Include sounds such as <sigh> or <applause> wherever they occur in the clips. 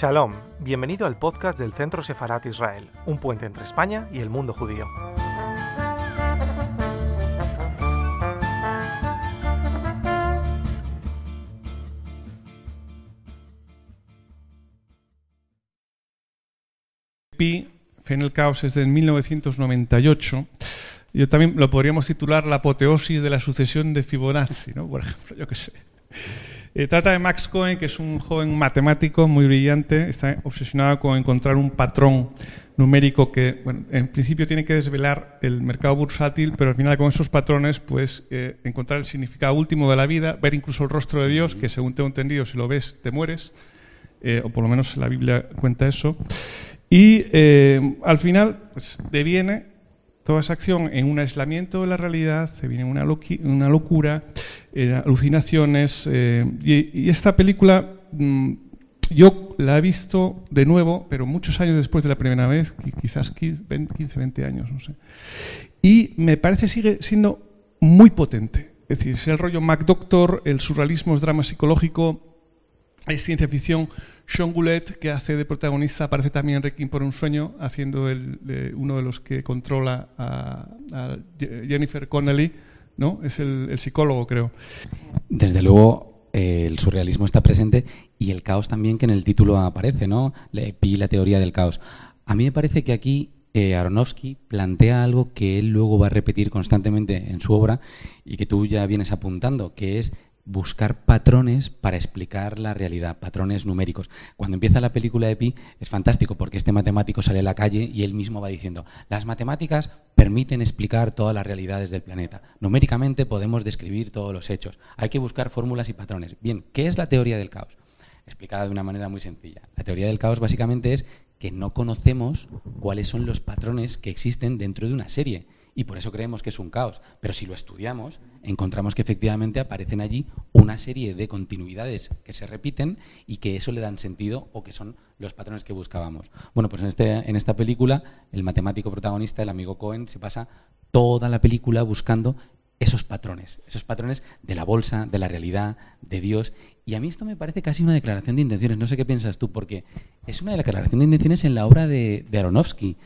Shalom, bienvenido al podcast del Centro Sefarat Israel, un puente entre España y el mundo judío. Pi, Fe en el Caos es del 1998. Yo también lo podríamos titular La apoteosis de la sucesión de Fibonacci, ¿no? Por ejemplo, yo qué sé. Eh, trata de Max Cohen, que es un joven matemático muy brillante, está obsesionado con encontrar un patrón numérico que, bueno, en principio tiene que desvelar el mercado bursátil, pero al final con esos patrones puedes eh, encontrar el significado último de la vida, ver incluso el rostro de Dios, que según tengo entendido, si lo ves, te mueres, eh, o por lo menos la Biblia cuenta eso. Y al final pues, deviene toda esa acción en un aislamiento de la realidad, se viene una, una locura, eh, alucinaciones. Eh, y, esta película mm, yo la he visto de nuevo, pero muchos años después de la primera vez, quizás 15, 20 años, no sé. Y me parece sigue siendo muy potente. Es decir, es el rollo MacDoctor, el surrealismo es drama psicológico, es ciencia ficción. Sean Goulet, que hace de protagonista, aparece también en Requiem por un sueño, haciendo el, uno de los que controla a, Jennifer Connelly, ¿no? Es el, psicólogo, creo. Desde luego, eh, el surrealismo está presente y el caos también que en el título aparece, ¿no? Le pi la teoría del caos. A mí me parece que aquí eh, Aronofsky plantea algo que él luego va a repetir constantemente en su obra y que tú ya vienes apuntando, que es buscar patrones para explicar la realidad, patrones numéricos. Cuando empieza la película de Pi es fantástico porque este matemático sale a la calle y él mismo va diciendo, las matemáticas permiten explicar todas las realidades del planeta. Numéricamente podemos describir todos los hechos. Hay que buscar fórmulas y patrones. Bien, ¿qué es la teoría del caos? Explicada de una manera muy sencilla. La teoría del caos básicamente es que no conocemos cuáles son los patrones que existen dentro de una serie y por eso creemos que es un caos. Pero si lo estudiamos, encontramos que efectivamente aparecen allí una serie de continuidades que se repiten y que eso le dan sentido o que son los patrones que buscábamos. Bueno, pues en, este, en esta película, el matemático protagonista, el amigo Cohen, se pasa toda la película buscando esos patrones, esos patrones de la bolsa, de la realidad, de Dios. Y a mí esto me parece casi una declaración de intenciones. No sé qué piensas tú, porque es una declaración de intenciones en la obra de, de Aronofsky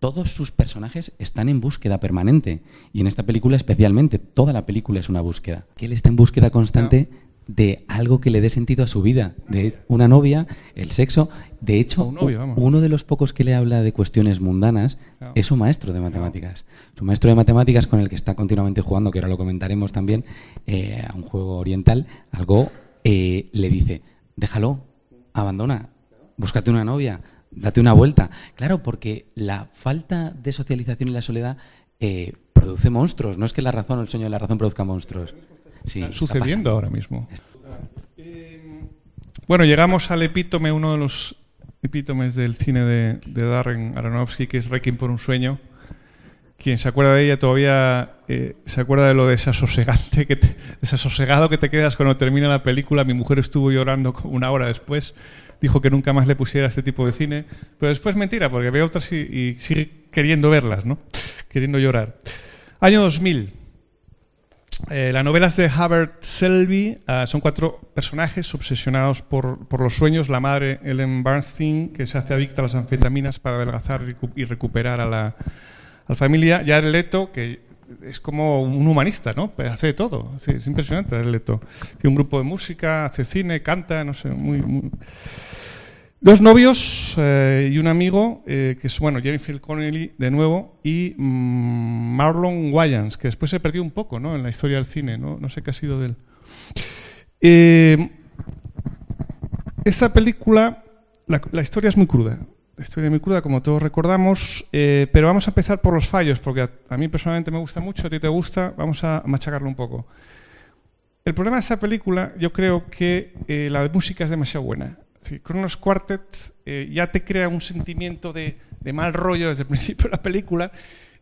todos sus personajes están en búsqueda permanente. Y en esta película especialmente, toda la película es una búsqueda. Que él está en búsqueda constante de algo que le dé sentido a su vida, de una novia, el sexo. De hecho, uno de los pocos que le habla de cuestiones mundanas es su maestro de matemáticas. Su maestro de matemáticas con el que está continuamente jugando, que ahora lo comentaremos también, eh, a un juego oriental, algo eh, le dice, déjalo, abandona, búscate una novia, date una vuelta. Claro, porque la falta de socialización y la soledad eh, produce monstruos. No es que la razón o el sueño de la razón produzca monstruos. Sí, está sucediendo ahora mismo. Bueno, llegamos al epítome, uno de los epítomes del cine de, Darren Aronofsky, que es Requiem por un sueño. Quien se acuerda de ella todavía eh, se acuerda de lo desasosegante que desasosegado que te quedas cuando termina la película. Mi mujer estuvo llorando una hora después dijo que nunca más le pusiera este tipo de cine, pero después mentira, porque ve otras y, sigue queriendo verlas, ¿no? queriendo llorar. Año 2000. Eh, la novela es de Hubbard Selby. Ah, son cuatro personajes obsesionados por, por, los sueños. La madre, Ellen Bernstein, que se hace adicta a las anfetaminas para adelgazar y recuperar a la, a familia. el Leto, que es como un humanista, ¿no? Pues hace de todo. es impresionante el Leto. Tiene un grupo de música, hace cine, canta, no sé, muy... Dos novios eh, y un amigo, eh, que es, bueno, Jennifer Connelly de nuevo, y mm, Marlon Wayans, que después se perdió un poco, ¿no? En la historia del cine, ¿no? Sé qué ha sido de él. Eh, esta película, la historia es muy cruda historia muy cruda, como todos recordamos, eh, pero vamos a empezar por los fallos, porque a, mí personalmente me gusta mucho, a ti te gusta, vamos a machacarlo un poco. El problema de esa película, yo creo que eh, la música es demasiado buena. Cronos Quartet eh, ya te crea un sentimiento de, de, mal rollo desde el <laughs> principio de la película,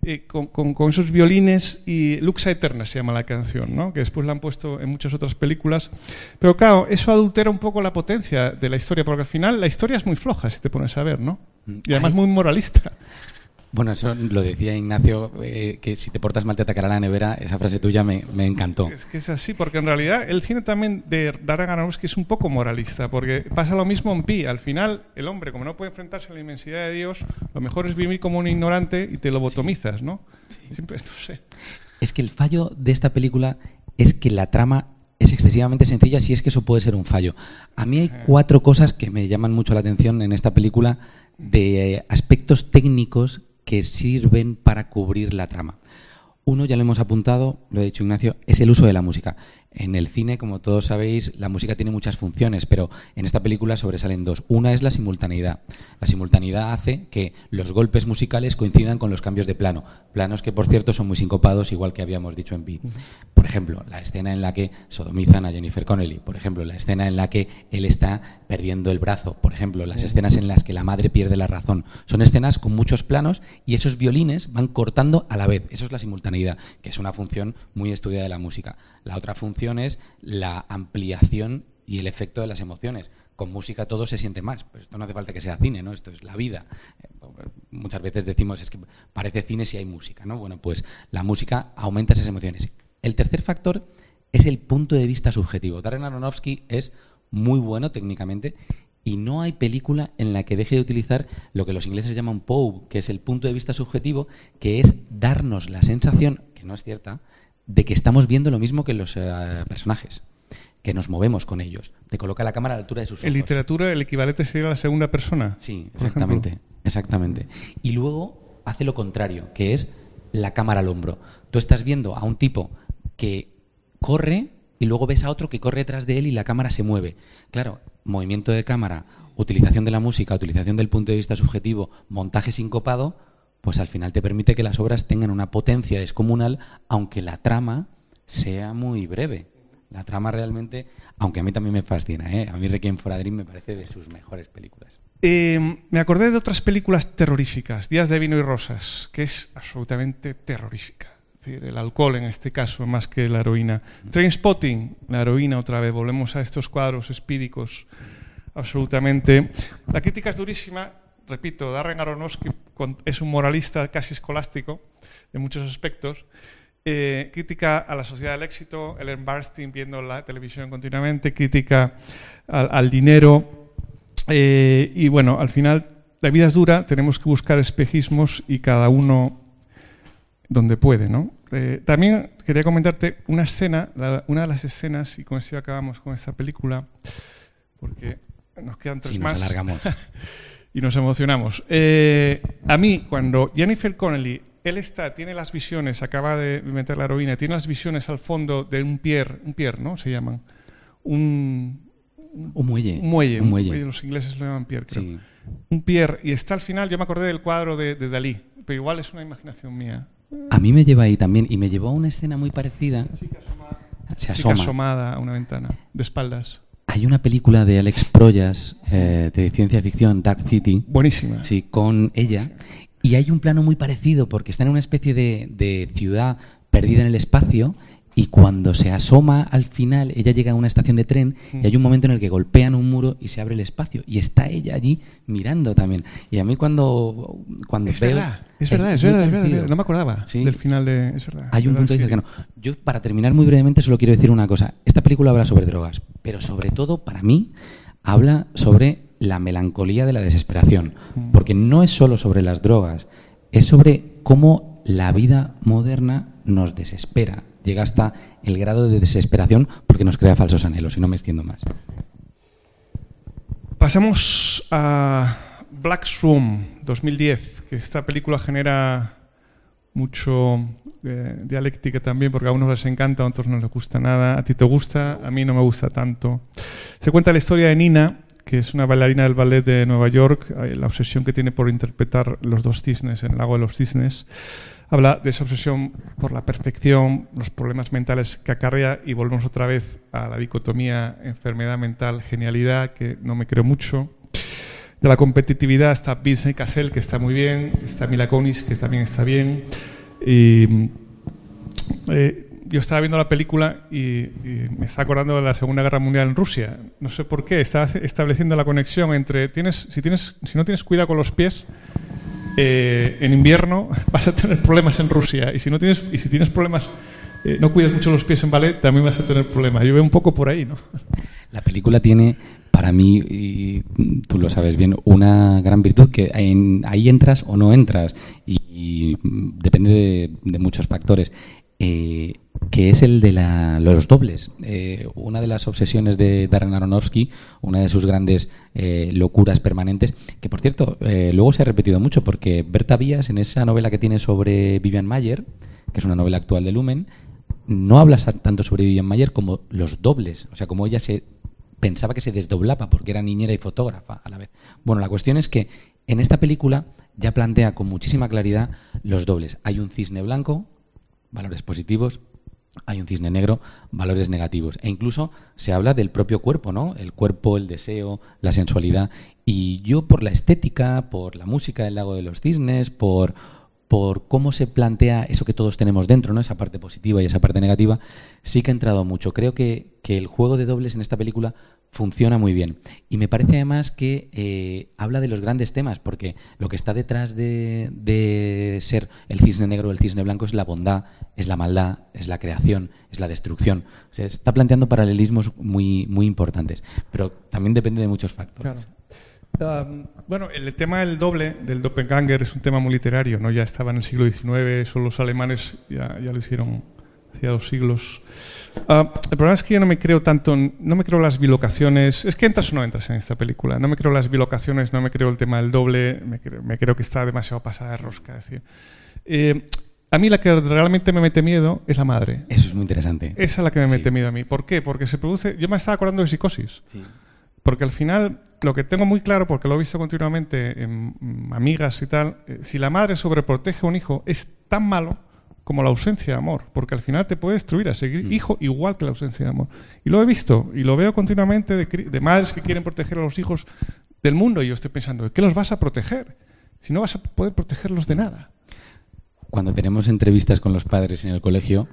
eh, con, con, esos violines y Luxa Eterna se llama la canción, ¿no? que después la han puesto en muchas otras películas. Pero claro, eso adultera un poco la potencia de la historia, porque al final la historia es muy floja si te pones a ver, ¿no? Y además muy moralista. Bueno, eso lo decía Ignacio, eh, que si te portas mal te atacará la nevera. Esa frase tuya me, me, encantó. Es que es así, porque en realidad el cine también de Darren Aronofsky es un poco moralista, porque pasa lo mismo en Pi. Al final, el hombre, como no puede enfrentarse a la inmensidad de Dios, lo mejor es vivir como un ignorante y te lo botomizas, ¿no? Sí. Siempre, no sé. Es que el fallo de esta película es que la trama es excesivamente sencilla, si es que eso puede ser un fallo. A mí hay cuatro cosas que me llaman mucho la atención en esta película de aspectos técnicos que sirven para cubrir la trama. Uno, ya lo hemos apuntado, lo ha dicho Ignacio, es el uso de la música. En el cine, como todos sabéis, la música tiene muchas funciones, pero en esta película sobresalen dos. Una es la simultaneidad. La simultaneidad hace que los golpes musicales coincidan con los cambios de plano. Planos que, por cierto, son muy sincopados, igual que habíamos dicho en Pi. Por ejemplo, la escena en la que sodomizan a Jennifer Connelly. Por ejemplo, la escena en la que él está perdiendo el brazo. Por ejemplo, las escenas en las que la madre pierde la razón. Son escenas con muchos planos y esos violines van cortando a la vez. Eso es la simultaneidad, que es una función muy estudiada de la música. La otra función es la ampliación y el efecto de las emociones. Con música todo se siente más. Pues esto no hace falta que sea cine, ¿no? Esto es la vida. Eh, muchas veces decimos es que parece cine si hay música, ¿no? Bueno, pues la música aumenta esas emociones. El tercer factor es el punto de vista subjetivo. Darren Aronofsky es muy bueno técnicamente y no hay película en la que deje de utilizar lo que los ingleses llaman POV, que es el punto de vista subjetivo, que es darnos la sensación, que no es cierta, de que estamos viendo lo mismo que los eh, personajes, que nos movemos con ellos. Te coloca la cámara a la altura de sus ojos. En literatura el equivalente sería la segunda persona. Sí, exactamente, exactamente. Y luego hace lo contrario, que es la cámara al hombro. Tú estás viendo a un tipo que corre y luego ves a otro que corre detrás de él y la cámara se mueve. Claro, movimiento de cámara, utilización de la música, utilización del punto de vista subjetivo, montaje sincopado, pues al final te permite que las obras tengan una potencia descomunal, aunque la trama sea muy breve. La trama realmente, aunque a mí también me fascina, ¿eh? a mí Requiem for a Dream me parece de sus mejores películas. Eh, me acordé de otras películas terroríficas, Días de vino y rosas, que es absolutamente terrorífica. Es decir, el alcohol en este caso, más que la heroína. Trainspotting, la heroína otra vez, volvemos a estos cuadros espídicos, absolutamente. La crítica es durísima, repito, Darren Aronofsky es un moralista casi escolástico en muchos aspectos. Eh, crítica a la sociedad del éxito, Ellen Barstein viendo la televisión continuamente, crítica al, dinero. Eh, y bueno, al final la vida es dura, tenemos que buscar espejismos y cada uno donde puede. ¿no? Eh, también quería comentarte una escena, una de las escenas, y con esto acabamos con esta película, porque nos quedan tres sí, más. Nos alargamos. <laughs> y nos emocionamos. Eh, a mí, cuando Jennifer Connelly, él está, tiene las visiones, acaba de meter la heroína, tiene las visiones al fondo de un pier, un pier, ¿no? Se llaman. Un, un muelle. Un muelle, un muelle. Los ingleses lo llaman pier, creo. Sí. Un pier. Y está al final, yo me acordé del cuadro de, de Dalí, pero igual es una imaginación mía. A mí me lleva ahí también, y me llevó a una escena muy parecida. Asoma, se asoma. asomada a una ventana, de espaldas. Hay una película de Alex Proyas eh, de ciencia ficción, Dark City. Buenísima. Sí, con ella. Y hay un plano muy parecido porque está en una especie de, de ciudad perdida en el espacio y cuando se asoma al final, ella llega a una estación de tren y hay un momento en el que golpean un muro y se abre el espacio. Y está ella allí mirando también. Y a mí cuando, cuando es Verdad, es, verdad, es verdad, es verdad, No me acordaba del final de... Es verdad. Hay un punto ahí cercano. Yo, para terminar muy brevemente, solo quiero decir una cosa. Esta película habla sobre drogas, pero sobre todo, para mí, habla sobre la melancolía de la desesperación. Porque no es solo sobre las drogas, es sobre cómo la vida moderna nos desespera llega hasta el grado de desesperación porque nos crea falsos anhelos, y no me extiendo más. Pasamos a Black Room 2010, que esta película genera mucho eh, dialéctica también, porque a unos les encanta, a otros no les gusta nada. A ti te gusta, a mí no me gusta tanto. Se cuenta la historia de Nina, que es una bailarina del ballet de Nueva York, eh, la obsesión que tiene por interpretar los dos cisnes en el lago de los cisnes habla de esa obsesión por la perfección, los problemas mentales que acarrea y volvemos otra vez a la dicotomía enfermedad mental, genialidad, que no me creo mucho. De la competitividad está Vincent Cassel, que está muy bien, está Mila Kunis, que también está bien. Y, eh, yo estaba viendo la película y, me está acordando de la Segunda Guerra Mundial en Rusia. No sé por qué, está estableciendo la conexión entre tienes, si, tienes, si no tienes cuidado con los pies, eh, en invierno <laughs> vas a tener problemas en Rusia. Y si, no tienes, y si tienes problemas, eh, no cuidas mucho los pies en ballet, también vas a tener problemas. Yo veo un poco por ahí, ¿no? <laughs> La película tiene, para mí, y tú lo sabes bien, una gran virtud que ahí entras o no entras. Y, depende de, muchos factores. Eh, que es el de los dobles. Eh, una de las obsesiones de Darren Aronofsky, una de sus grandes eh, locuras permanentes, que por cierto, luego se ha repetido mucho, porque Berta Vías, en esa novela que tiene sobre Vivian Mayer, que es una novela actual de Lumen, no habla tanto sobre Vivian Mayer como los dobles, o sea, como ella se pensaba que se desdoblaba porque era niñera y fotógrafa a la vez. Bueno, la cuestión es que en esta película ya plantea con muchísima claridad los dobles. Hay un cisne blanco, valores positivos, hay un cisne negro, valores negativos. E incluso se habla del propio cuerpo, ¿no? El cuerpo, el deseo, la sensualidad. Y yo por la estética, por la música del lago de los cisnes, por, por cómo se plantea eso que todos tenemos dentro, ¿no? Esa parte positiva y esa parte negativa, sí que ha entrado mucho. Creo que, que el juego de dobles en esta película funciona muy bien. Y me parece además que eh, habla de los grandes temas, porque lo que está detrás de, ser el cisne negro o el cisne blanco es la bondad, es la maldad, es la creación, es la destrucción. se está planteando paralelismos muy, muy importantes, pero también depende de muchos factores. Um, bueno, el tema del doble, del doppelganger, es un tema muy literario, ¿no? Ya estaba en el siglo XIX, son los alemanes ya, ya lo hicieron hacía dos siglos. Ah, el problema es que yo no me creo tanto, no me creo las bilocaciones. Es que entras o no entras en esta película. No me creo las bilocaciones, no me creo el tema del doble, me creo, que está demasiado pasada de rosca. decir. Eh, a mí la que realmente me mete miedo es la madre. Eso es muy interesante. Esa es la que me mete miedo a mí. ¿Por qué? Porque se produce. Yo me estaba acordando de psicosis. Porque al final, lo que tengo muy claro, porque lo he visto continuamente en amigas y tal, eh, si la madre sobreprotege a un hijo, es tan malo como la ausencia de amor, porque al final te puede destruir a seguir mm. hijo igual que la ausencia de amor. Y lo he visto y lo veo continuamente de, madres que quieren proteger a los hijos del mundo y yo estoy pensando, ¿qué los vas a proteger? Si no vas a poder protegerlos de nada. Cuando tenemos entrevistas con los padres en el colegio,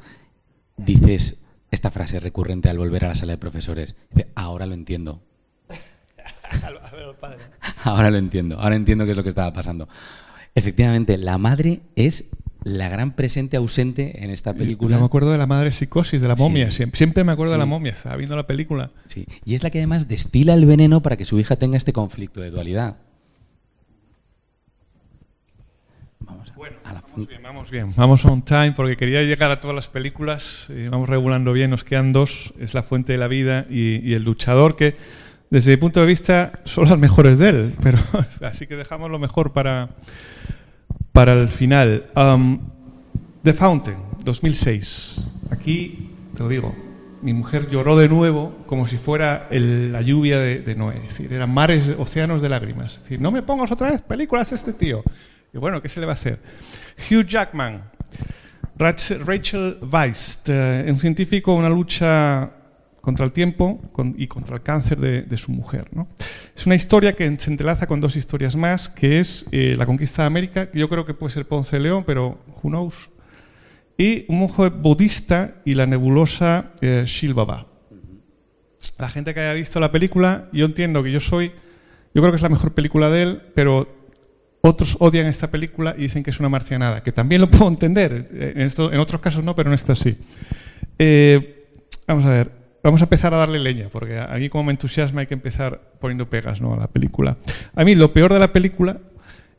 dices esta frase recurrente al volver a la sala de profesores. Dice, ahora lo entiendo. Ahora lo entiendo, ahora entiendo qué es lo que estaba pasando. Efectivamente, la madre es la gran presente ausente en esta película. Yo me acuerdo de la madre psicosis, de la momia. Siempre, me acuerdo de la momia, estaba viendo la película. Sí. Y es la que además destila el veneno para que su hija tenga este conflicto de dualidad. Vamos, bueno, vamos bien, vamos bien. Vamos on time porque quería llegar a todas las películas. Y vamos regulando bien, nos quedan dos. Es La Fuente de la Vida y, El Luchador, que desde mi punto de vista son las mejores de él. Pero <laughs> así que dejamos lo mejor para para el final. Um, The Fountain, 2006. Aquí, te lo digo, mi mujer lloró de nuevo como si fuera la lluvia de, Noé. Es decir, eran mares, océanos de lágrimas. Es decir, no me pongas otra vez películas este tío. Y bueno, ¿qué se le va a hacer? Hugh Jackman, Rachel Weisz, eh, un científico, una lucha contra el tiempo y contra el cáncer de, su mujer. Es una historia que se entrelaza con dos historias más, que es eh, la conquista de América, que yo creo que puede ser Ponce de León, pero who knows, y un monje budista y la nebulosa eh, Shilbaba. La gente que haya visto la película, yo entiendo que yo soy, yo creo que es la mejor película de él, pero otros odian esta película y dicen que es una marcianada, que también lo puedo entender, eh, en, otros casos no, pero en esta sí. vamos a ver, Vamos a empezar a darle leña, porque a mí como me entusiasma hay que empezar poniendo pegas ¿no? a la película. A mí lo peor de la película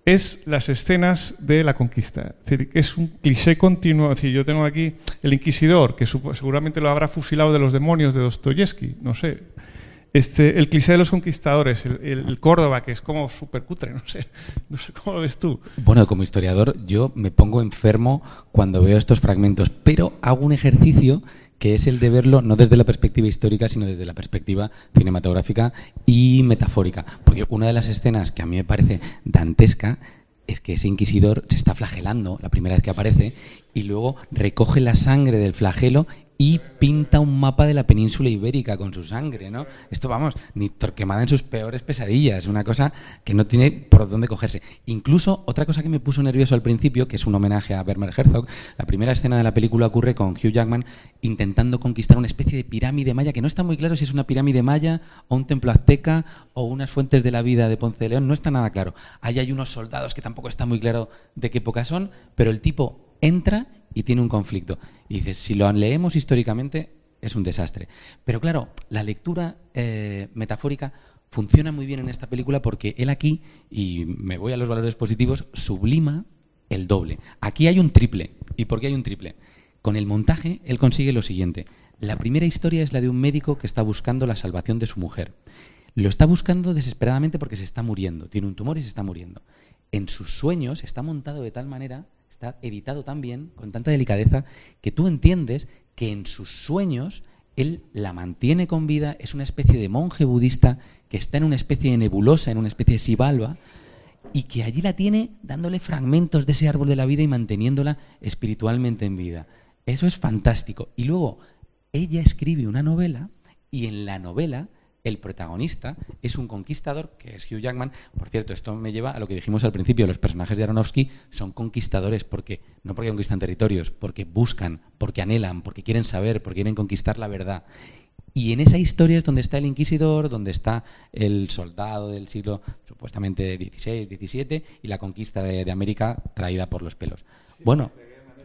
es las escenas de la conquista. Es un cliché continuo. Es yo tengo aquí el inquisidor, que seguramente lo habrá fusilado de los demonios de Dostoyevsky, no sé. Este, el cliché de los conquistadores, el, Córdoba, que es como súper cutre, no sé, no sé cómo lo ves tú. Bueno, como historiador yo me pongo enfermo cuando veo estos fragmentos, pero hago un ejercicio que es el de verlo no desde la perspectiva histórica, sino desde la perspectiva cinematográfica y metafórica. Porque una de las escenas que a mí me parece dantesca es que ese inquisidor se está flagelando la primera vez que aparece y luego recoge la sangre del flagelo y pinta un mapa de la península ibérica con su sangre, ¿no? Esto, vamos, ni Torquemada en sus peores pesadillas, una cosa que no tiene por dónde cogerse. Incluso, otra cosa que me puso nervioso al principio, que es un homenaje a Werner Herzog, la primera escena de la película ocurre con Hugh Jackman intentando conquistar una especie de pirámide maya, que no está muy claro si es una pirámide maya o un templo azteca o unas fuentes de la vida de Ponce de León, no está nada claro. Ahí hay unos soldados que tampoco está muy claro de qué época son, pero el tipo entra y tiene un conflicto. Y dices, si lo leemos históricamente, es un desastre. Pero claro, la lectura eh, metafórica funciona muy bien en esta película porque él aquí, y me voy a los valores positivos, sublima el doble. Aquí hay un triple. ¿Y por qué hay un triple? Con el montaje, él consigue lo siguiente. La primera historia es la de un médico que está buscando la salvación de su mujer. Lo está buscando desesperadamente porque se está muriendo. Tiene un tumor y se está muriendo. En sus sueños está montado de tal manera está editado tan bien, con tanta delicadeza, que tú entiendes que en sus sueños él la mantiene con vida, es una especie de monje budista que está en una especie de nebulosa, en una especie de sibalba, y que allí la tiene dándole fragmentos de ese árbol de la vida y manteniéndola espiritualmente en vida. Eso es fantástico. Y luego ella escribe una novela y en la novela el protagonista es un conquistador, que es Hugh Jackman. Por cierto, esto me lleva a lo que dijimos al principio, los personajes de Aronofsky son conquistadores porque no porque conquistan territorios, porque buscan, porque anhelan, porque quieren saber, porque quieren conquistar la verdad. Y en esa historia es donde está el inquisidor, donde está el soldado del siglo supuestamente XVI, XVII y la conquista de, de América traída por los pelos. Bueno,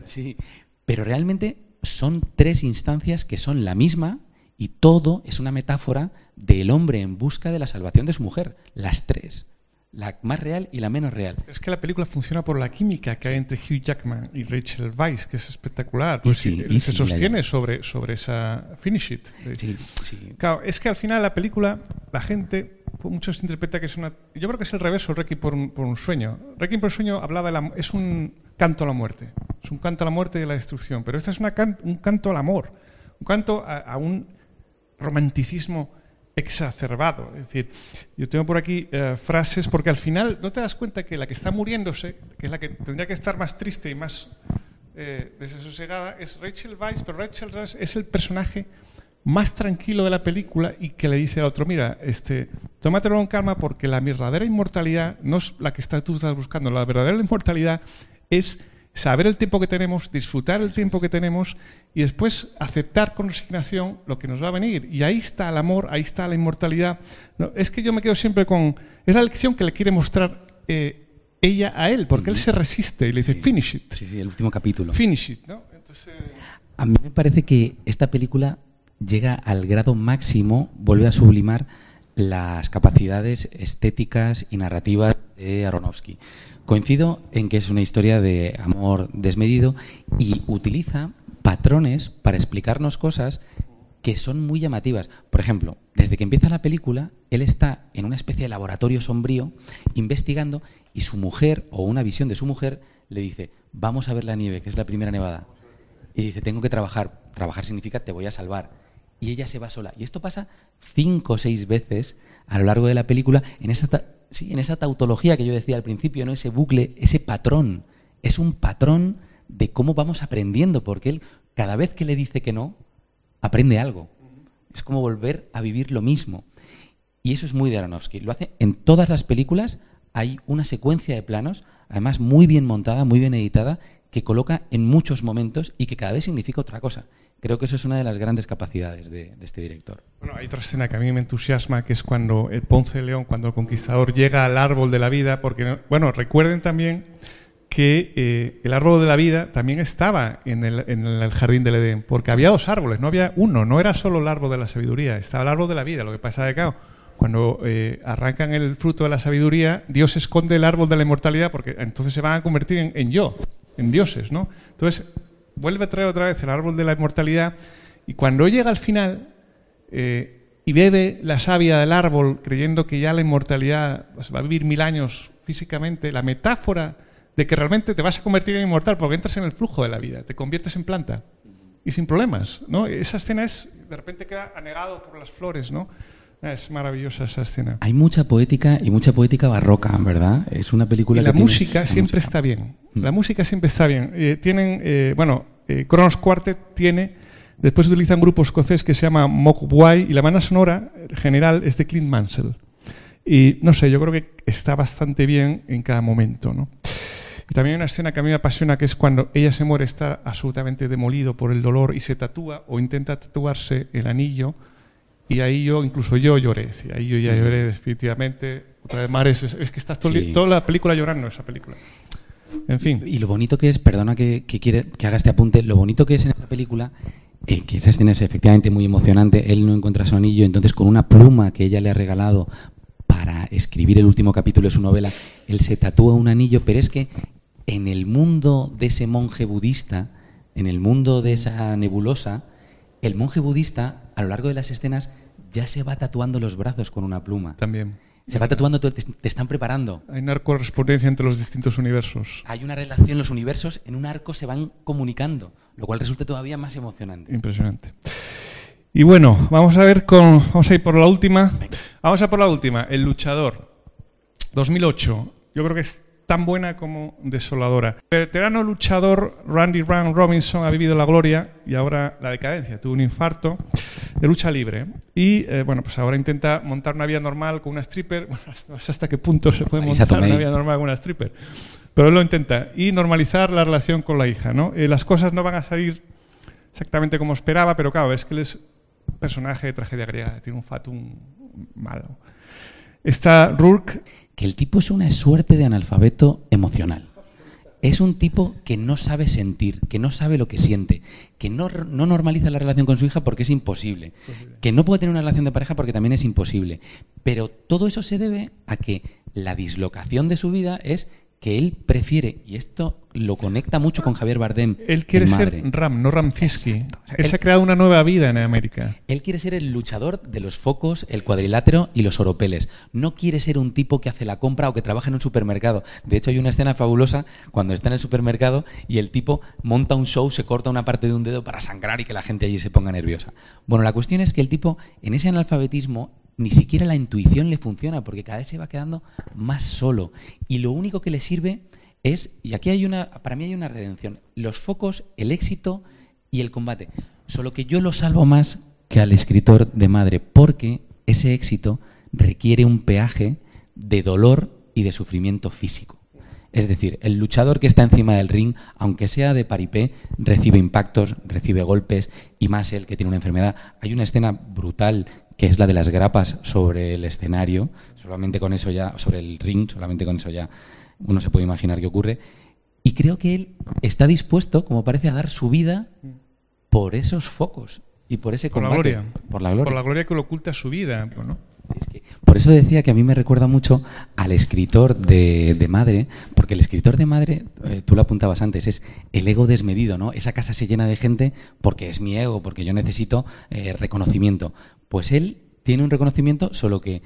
sí, pero realmente son tres instancias que son la misma, y todo es una metáfora del hombre en busca de la salvación de su mujer, las tres. La más real y la menos real. Es que la película funciona por la química que hay entre Hugh Jackman y Rachel Weisz, que es espectacular. Pues sí, y se sostiene sobre, sobre esa finish it. Sí, sí. Claro, es que al final la película, la gente, muchos interpreta que es una... Yo creo que es el reverso, Requiem por un, por un sueño. Requiem por un sueño hablaba de la, es un canto a la muerte. Es un canto a la muerte y a la destrucción. Pero esta es una un canto al amor. Un canto a un romanticismo exacerbado. Es decir, yo tengo por aquí eh, frases, porque al final no te das cuenta que la que está muriéndose, que es la que tendría que estar más triste y más eh, desasosegada, es Rachel Weisz, pero Rachel Weisz es el personaje más tranquilo de la película y que le dice al otro, mira, este, tómatelo con calma porque la verdadera inmortalidad no es la que tú estás buscando, la verdadera inmortalidad es saber el tiempo que tenemos, disfrutar el tiempo que tenemos y después aceptar con resignación lo que nos va a venir. Y ahí está el amor, ahí está la inmortalidad. No, es que yo me quedo siempre con... Es la lección que le quiere mostrar eh, ella a él, porque él se resiste y le dice, finish it. Sí, sí, el último capítulo. Finish it, ¿no? A mí me parece que esta película llega al grado máximo, vuelve a sublimar las capacidades estéticas y narrativas de Aronofsky. Coincido en que es una historia de amor desmedido y utiliza patrones para explicarnos cosas que son muy llamativas. Por ejemplo, desde que empieza la película, él está en una especie de laboratorio sombrío investigando y su mujer o una visión de su mujer le dice, vamos a ver la nieve, que es la primera nevada. Y dice, tengo que trabajar. Trabajar significa te voy a salvar. Y ella se va sola. Y esto pasa cinco o seis veces a lo largo de la película en esa sí, en esa tautología que yo decía al principio, ¿no? ese bucle, ese patrón. Es un patrón de cómo vamos aprendiendo, porque él cada vez que le dice que no, aprende algo. Es como volver a vivir lo mismo. Y eso es muy de Aronofsky. Lo hace en todas las películas, hay una secuencia de planos, además muy bien montada, muy bien editada, que coloca en muchos momentos y que cada vez significa otra cosa. Creo que eso es una de las grandes capacidades de, este director. Bueno, hay otra escena que a mí me entusiasma, que es cuando el Ponce de León, cuando el conquistador llega al árbol de la vida, porque, bueno, recuerden también que eh, el árbol de la vida también estaba en el, en el, jardín del Edén, porque había dos árboles, no había uno, no era solo el árbol de la sabiduría, estaba el árbol de la vida. Lo que pasa es que, cuando eh, arrancan el fruto de la sabiduría, Dios esconde el árbol de la inmortalidad, porque entonces se van a convertir en, en yo, en dioses, ¿no? Entonces, vuelve a traer otra vez el árbol de la inmortalidad y cuando llega al final eh, y bebe la savia del árbol creyendo que ya la inmortalidad pues, va a vivir mil años físicamente, la metáfora de que realmente te vas a convertir en inmortal porque entras en el flujo de la vida, te conviertes en planta y sin problemas, ¿no? Esa escena es, de repente queda anegado por las flores, ¿no? Es maravillosa esa escena. Hay mucha poética y mucha poética barroca, ¿verdad? Es una película y la música siempre está bien. La música siempre está bien. Eh, tienen, eh, bueno, eh, Kronos Quartet tiene Después utiliza un grupo escocés que se llama Mogwai y la banda sonora general es de Clint Mansell. Y no sé, yo creo que está bastante bien en cada momento. ¿no? Y también hay una escena que a mí me apasiona, que es cuando ella se muere, está absolutamente demolido por el dolor y se tatúa o intenta tatuarse el anillo. Y ahí yo, incluso yo lloré. Sí, ahí yo ya lloré definitivamente. Otra vez, Mares, es, es que estás todo, Sí. toda la película llorando esa película. En fin. Y lo bonito que es, perdona que, que quiere que haga este apunte, lo bonito que es en esa película, eh, que esa escena es efectivamente muy emocionante, él no encuentra su anillo, entonces con una pluma que ella le ha regalado para escribir el último capítulo de su novela, él se tatúa un anillo, pero es que en el mundo de ese monje budista, en el mundo de esa nebulosa, el monje budista, a lo largo de las escenas, ya se va tatuando los brazos con una pluma. También. Se va tatuando, te, te están preparando. Hay una correspondencia entre los distintos universos. Hay una relación, los universos en un arco se van comunicando, lo cual resulta todavía más emocionante. Impresionante. Y bueno, vamos a ver con. Vamos a ir por la última. Vamos a por la última. El luchador. 2008. Yo creo que es tan buena como desoladora. El veterano luchador Randy Ram Robinson ha vivido la gloria y ahora la decadencia. Tuvo un infarto de lucha libre. Y eh, bueno, pues ahora intenta montar una vida normal con una stripper. <laughs> Bueno, no sé hasta qué punto se puede montar una vida normal con una stripper. Pero él lo intenta. Y normalizar la relación con la hija. ¿no? Eh, las cosas no van a salir exactamente como esperaba, pero claro, es que él es un personaje de tragedia griega, tiene un fatum malo. Está Rourke, Que el tipo es una suerte de analfabeto emocional. Es un tipo que no sabe sentir, que no sabe lo que siente, que no, no normaliza la relación con su hija porque es imposible, que no puede tener una relación de pareja porque también es imposible. Pero todo eso se debe a que la dislocación de su vida es que él prefiere, y esto lo conecta mucho con Javier Bardem, él quiere ser. Ram, no sea, él él- se ha creado una nueva vida en América. Él quiere ser el luchador de los focos, el cuadrilátero y los oropeles. No quiere ser un tipo que hace la compra o que trabaja en un supermercado. De hecho, hay una escena fabulosa cuando está en el supermercado y el tipo monta un show, se corta una parte de un dedo para sangrar y que la gente allí se ponga nerviosa. Bueno, la cuestión es que el tipo, en ese analfabetismo, ni siquiera la intuición le funciona porque cada vez se va quedando más solo. Y lo único que le sirve es, y aquí hay una, para mí hay una redención, los focos, el éxito y el combate. Solo que yo lo salvo más que al escritor de madre, porque ese éxito requiere un peaje de dolor y de sufrimiento físico. Es decir, el luchador que está encima del ring, aunque sea de paripé, recibe impactos, recibe golpes, y más él que tiene una enfermedad. Hay una escena brutal que es la de las grapas sobre el escenario, solamente con eso ya, sobre el ring, solamente con eso ya uno se puede imaginar qué ocurre. Y creo que él está dispuesto, como parece, a dar su vida por esos focos y por ese Por la combate. gloria. Por la gloria. Por la gloria que le oculta su vida. ¿no? Es que- por eso decía que a mí me recuerda mucho al escritor de, de Madre, porque el escritor de Madre, eh, tú lo apuntabas antes, es el ego desmedido, ¿no? Esa casa se llena de gente porque es mi ego, porque yo necesito eh, reconocimiento. Pues él tiene un reconocimiento, solo que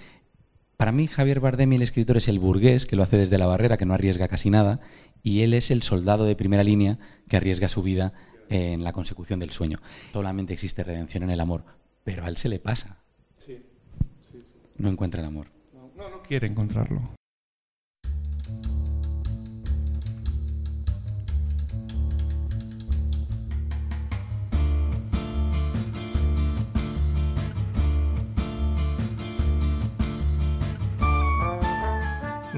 para mí Javier Bardem, el escritor, es el burgués que lo hace desde la barrera, que no arriesga casi nada, y él es el soldado de primera línea que arriesga su vida en la consecución del sueño. Solamente existe redención en el amor, pero a él se le pasa. No encuentra el amor. No, no quiere encontrarlo.